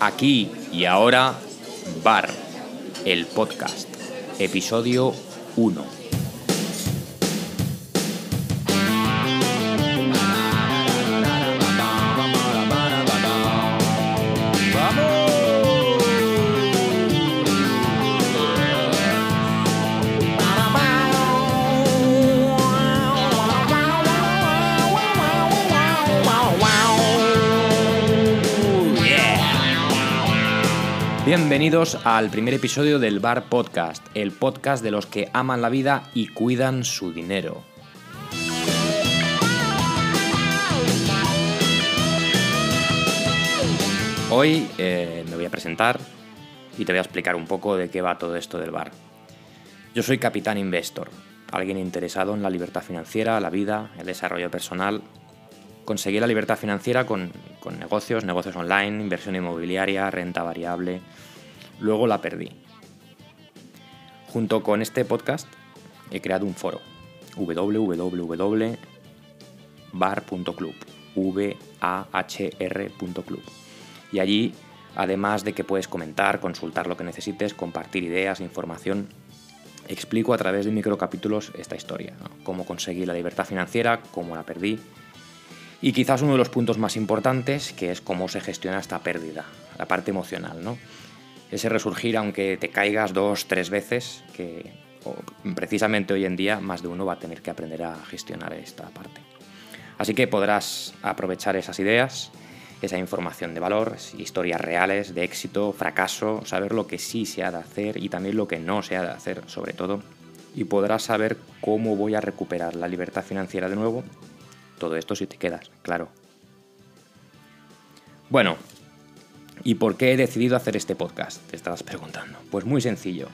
Aquí y ahora, Bar, el podcast, episodio 1. Bienvenidos al primer episodio del Bar Podcast, el podcast de los que aman la vida y cuidan su dinero. Hoy eh, me voy a presentar y te voy a explicar un poco de qué va todo esto del bar. Yo soy capitán investor, alguien interesado en la libertad financiera, la vida, el desarrollo personal conseguí la libertad financiera con, negocios, negocios online, inversión inmobiliaria, renta variable. Luego la perdí. Junto con este podcast he creado un foro www.bar.club V-A-H-R.club y allí, además de que puedes comentar, consultar lo que necesites, compartir ideas, información, explico a través de microcapítulos esta historia, cómo conseguí la libertad financiera, cómo la perdí, y quizás uno de los puntos más importantes, que es cómo se gestiona esta pérdida, la parte emocional, ¿no? Ese resurgir aunque te caigas dos, tres veces, que precisamente hoy en día más de uno va a tener que aprender a gestionar esta parte. Así que podrás aprovechar esas ideas, esa información de valor, historias reales de éxito, fracaso, saber lo que sí se ha de hacer y también lo que no se ha de hacer, sobre todo, y podrás saber cómo voy a recuperar la libertad financiera de nuevo todo esto si te quedas, claro. Bueno, ¿y por qué he decidido hacer este podcast? Te estabas preguntando. Pues muy sencillo.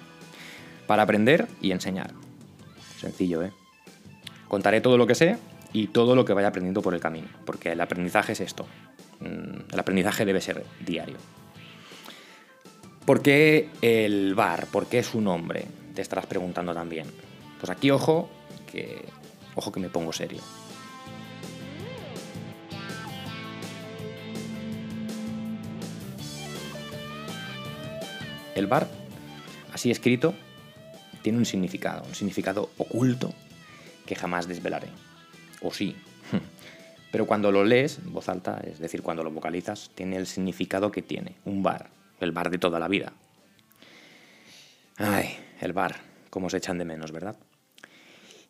Para aprender y enseñar. Sencillo, ¿eh? Contaré todo lo que sé y todo lo que vaya aprendiendo por el camino, porque el aprendizaje es esto. Mm, el aprendizaje debe ser diario. ¿Por qué el bar? ¿Por qué su nombre? Te estarás preguntando también. Pues aquí ojo que ojo que me pongo serio. El bar, así escrito, tiene un significado, un significado oculto que jamás desvelaré. O sí. Pero cuando lo lees en voz alta, es decir, cuando lo vocalizas, tiene el significado que tiene. Un bar, el bar de toda la vida. Ay, el bar, cómo se echan de menos, ¿verdad?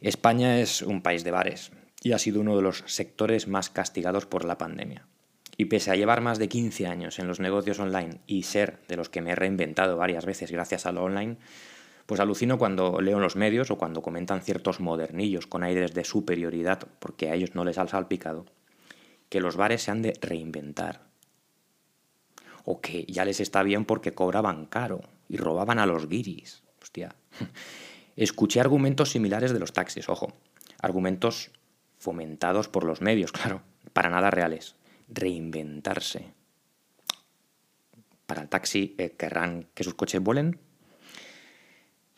España es un país de bares y ha sido uno de los sectores más castigados por la pandemia. Y pese a llevar más de 15 años en los negocios online y ser de los que me he reinventado varias veces gracias a lo online, pues alucino cuando leo en los medios o cuando comentan ciertos modernillos con aires de superioridad porque a ellos no les ha salpicado, que los bares se han de reinventar. O que ya les está bien porque cobraban caro y robaban a los guiris. Hostia. Escuché argumentos similares de los taxis, ojo. Argumentos fomentados por los medios, claro, para nada reales reinventarse. Para el taxi eh, querrán que sus coches vuelen.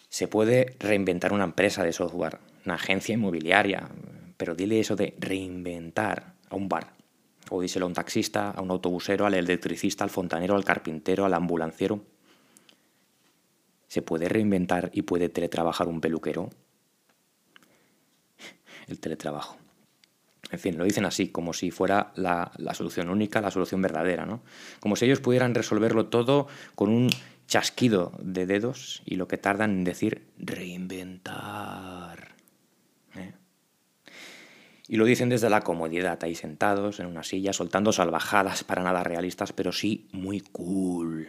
Se puede reinventar una empresa de software, una agencia inmobiliaria, pero dile eso de reinventar a un bar. O díselo a un taxista, a un autobusero, al electricista, al fontanero, al carpintero, al ambulanciero. ¿Se puede reinventar y puede teletrabajar un peluquero? El teletrabajo. En fin, lo dicen así, como si fuera la, solución única, la solución verdadera, ¿no? Como si ellos pudieran resolverlo todo con un chasquido de dedos y lo que tardan en decir reinventar. ¿eh? Y lo dicen desde la comodidad, ahí sentados en una silla, soltando salvajadas para nada realistas, pero sí muy cool.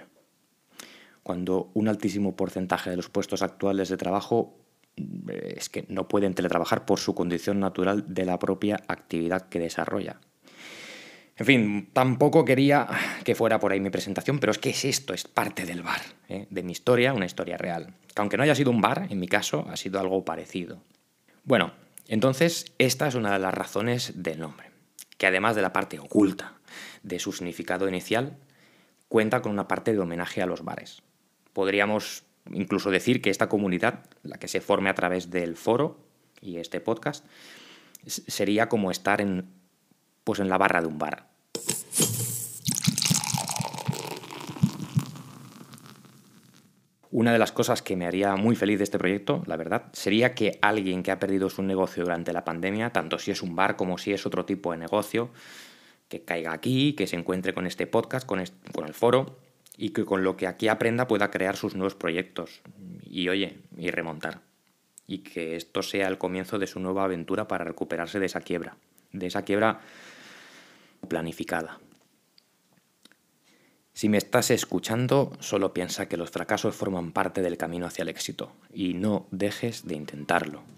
Cuando un altísimo porcentaje de los puestos actuales de trabajo es que no pueden teletrabajar por su condición natural de la propia actividad que desarrolla. En fin, tampoco quería que fuera por ahí mi presentación, pero es que es esto, es parte del bar, ¿eh? de mi historia, una historia real. Que aunque no haya sido un bar, en mi caso, ha sido algo parecido. Bueno, entonces esta es una de las razones del nombre, que además de la parte oculta de su significado inicial, cuenta con una parte de homenaje a los bares. Podríamos incluso decir que esta comunidad, la que se forme a través del foro y este podcast, sería como estar en, pues en la barra de un bar. Una de las cosas que me haría muy feliz de este proyecto, la verdad, sería que alguien que ha perdido su negocio durante la pandemia, tanto si es un bar como si es otro tipo de negocio, que caiga aquí, que se encuentre con este podcast, con, con el foro, y que con lo que aquí aprenda pueda crear sus nuevos proyectos y, oye, y remontar. Y que esto sea el comienzo de su nueva aventura para recuperarse de esa quiebra, de esa quiebra planificada. Si me estás escuchando, solo piensa que los fracasos forman parte del camino hacia el éxito y no dejes de intentarlo.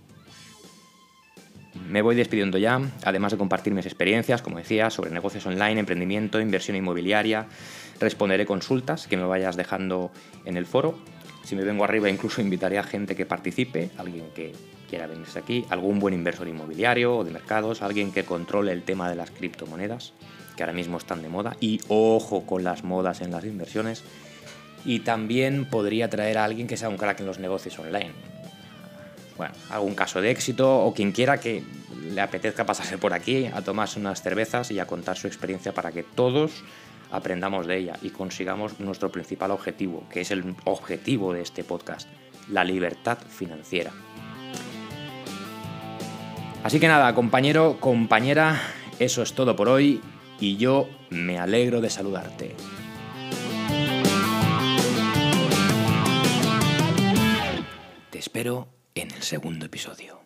Me voy despidiendo ya, además de compartir mis experiencias, como decía, sobre negocios online, emprendimiento, inversión inmobiliaria. Responderé consultas que me vayas dejando en el foro. Si me vengo arriba, incluso invitaré a gente que participe, alguien que quiera venirse aquí, algún buen inversor inmobiliario o de mercados, alguien que controle el tema de las criptomonedas que ahora mismo están de moda, y ojo con las modas en las inversiones. Y también podría traer a alguien que sea un crack en los negocios online. Bueno, algún caso de éxito o quien quiera que le apetezca pasarse por aquí a tomarse unas cervezas y a contar su experiencia para que todos aprendamos de ella y consigamos nuestro principal objetivo, que es el objetivo de este podcast, la libertad financiera. Así que nada, compañero, compañera, eso es todo por hoy y yo me alegro de saludarte. Te espero en el segundo episodio.